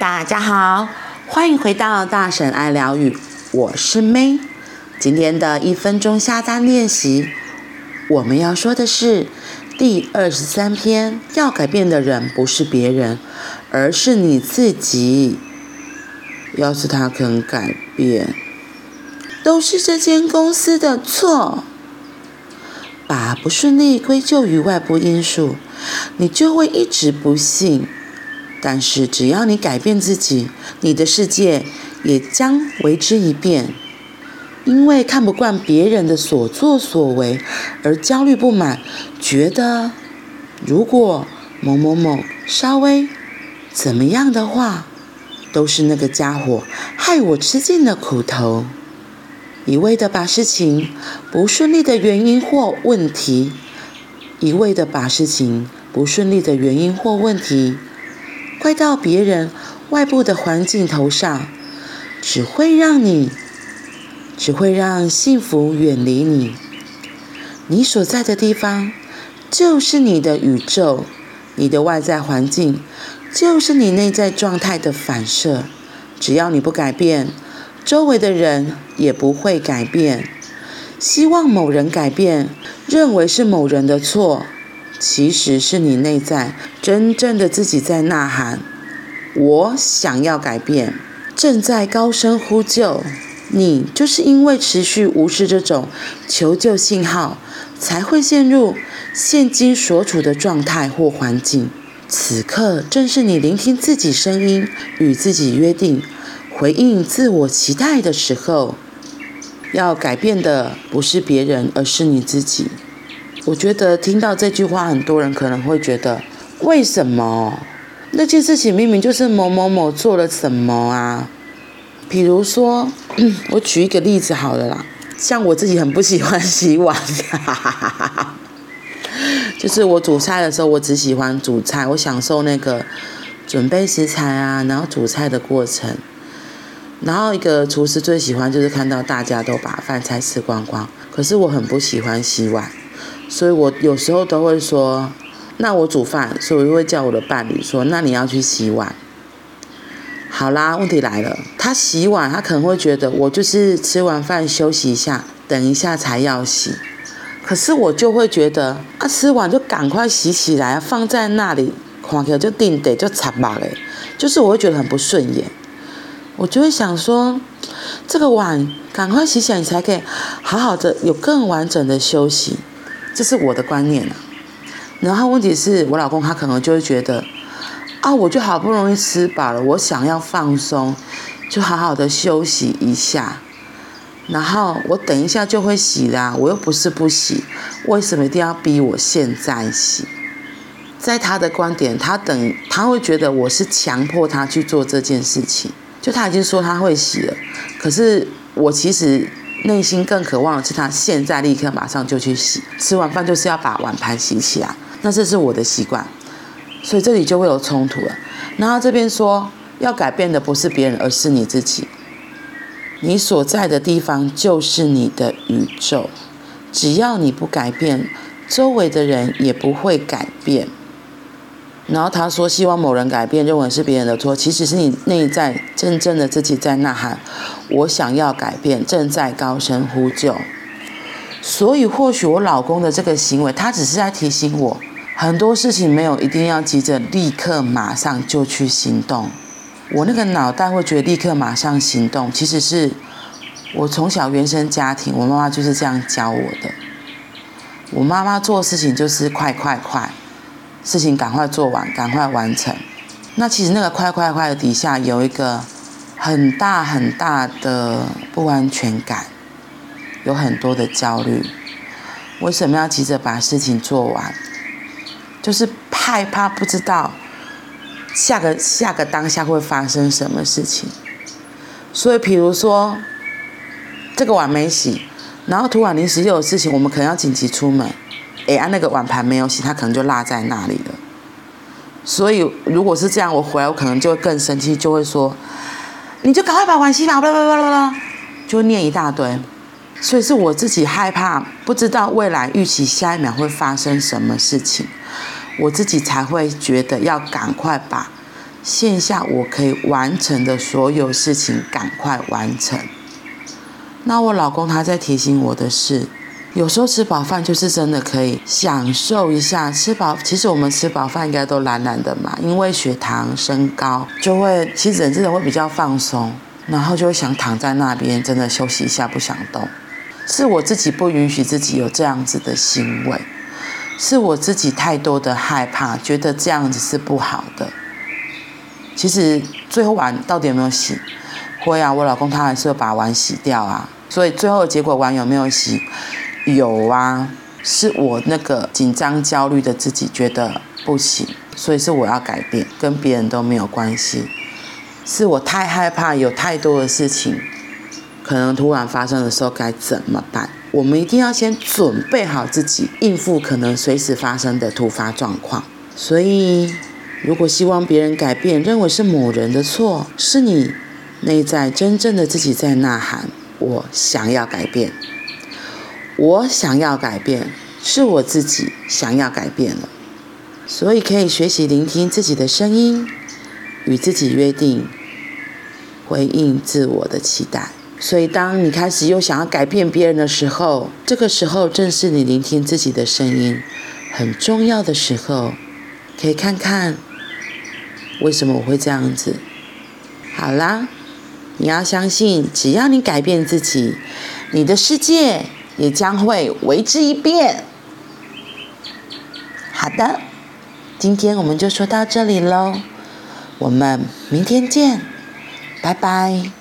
大家好，欢迎回到大婶爱疗愈，我是 May。今天的一分钟下单练习，我们要说的是第二十三篇：要改变的人不是别人，而是你自己。要是他肯改变，都是这间公司的错。把不顺利归咎于外部因素，你就会一直不幸。但是，只要你改变自己，你的世界也将为之一变。因为看不惯别人的所作所为而焦虑不满，觉得如果某某某稍微怎么样的话，都是那个家伙害我吃尽了苦头。一味的把事情不顺利的原因或问题，一味的把事情不顺利的原因或问题。怪到别人外部的环境头上，只会让你，只会让幸福远离你。你所在的地方就是你的宇宙，你的外在环境就是你内在状态的反射。只要你不改变，周围的人也不会改变。希望某人改变，认为是某人的错。其实是你内在真正的自己在呐喊，我想要改变，正在高声呼救。你就是因为持续无视这种求救信号，才会陷入现今所处的状态或环境。此刻正是你聆听自己声音，与自己约定，回应自我期待的时候。要改变的不是别人，而是你自己。我觉得听到这句话，很多人可能会觉得，为什么那件事情明明就是某某某做了什么啊？比如说，我举一个例子好了啦，像我自己很不喜欢洗碗，就是我煮菜的时候，我只喜欢煮菜，我享受那个准备食材啊，然后煮菜的过程。然后一个厨师最喜欢就是看到大家都把饭菜吃光光，可是我很不喜欢洗碗。所以我有时候都会说，那我煮饭，所以我就会叫我的伴侣说，那你要去洗碗。好啦，问题来了，他洗碗，他可能会觉得我就是吃完饭休息一下，等一下才要洗。可是我就会觉得，啊，吃完就赶快洗起来，放在那里，看起来就定得就惨吧嘞，就是我会觉得很不顺眼。我就会想说，这个碗赶快洗起来，你才可以好好的有更完整的休息。这是我的观念啊，然后问题是我老公他可能就会觉得，啊，我就好不容易吃饱了，我想要放松，就好好的休息一下，然后我等一下就会洗啦，我又不是不洗，为什么一定要逼我现在洗？在他的观点，他等他会觉得我是强迫他去做这件事情，就他已经说他会洗了，可是我其实。内心更渴望的是他现在立刻马上就去洗，吃完饭就是要把碗盘洗起来。那这是我的习惯，所以这里就会有冲突了。然后这边说要改变的不是别人，而是你自己。你所在的地方就是你的宇宙，只要你不改变，周围的人也不会改变。然后他说：“希望某人改变，认为是别人的错，其实是你内在真正的自己在呐喊。我想要改变，正在高声呼救。所以，或许我老公的这个行为，他只是在提醒我，很多事情没有一定要急着立刻马上就去行动。我那个脑袋会觉得立刻马上行动，其实是我从小原生家庭，我妈妈就是这样教我的。我妈妈做事情就是快快快。”事情赶快做完，赶快完成。那其实那个快快快的底下有一个很大很大的不安全感，有很多的焦虑。为什么要急着把事情做完？就是害怕不知道下个下个当下会发生什么事情。所以，比如说这个碗没洗，然后突然临时又有事情，我们可能要紧急出门。哎，啊，那个碗盘没有洗，他可能就落在那里了。所以，如果是这样，我回来我可能就会更生气，就会说：“你就赶快把碗洗吧！”就念一大堆。所以是我自己害怕，不知道未来预期下一秒会发生什么事情，我自己才会觉得要赶快把线下我可以完成的所有事情赶快完成。那我老公他在提醒我的是，有时候吃饱饭就是真的可以享受一下吃饱。其实我们吃饱饭应该都懒懒的嘛，因为血糖升高就会，其实人真的会比较放松，然后就会想躺在那边真的休息一下，不想动。是我自己不允许自己有这样子的行为，是我自己太多的害怕，觉得这样子是不好的。其实最后碗到底有没有洗？会啊，我老公他还是会把碗洗掉啊，所以最后结果碗有没有洗？有啊，是我那个紧张焦虑的自己觉得不行，所以是我要改变，跟别人都没有关系，是我太害怕有太多的事情可能突然发生的时候该怎么办？我们一定要先准备好自己，应付可能随时发生的突发状况。所以，如果希望别人改变，认为是某人的错，是你。内在真正的自己在呐喊：“我想要改变，我想要改变，是我自己想要改变了。”所以可以学习聆听自己的声音，与自己约定，回应自我的期待。所以，当你开始又想要改变别人的时候，这个时候正是你聆听自己的声音很重要的时候。可以看看为什么我会这样子。好啦。你要相信，只要你改变自己，你的世界也将会为之一变。好的，今天我们就说到这里喽，我们明天见，拜拜。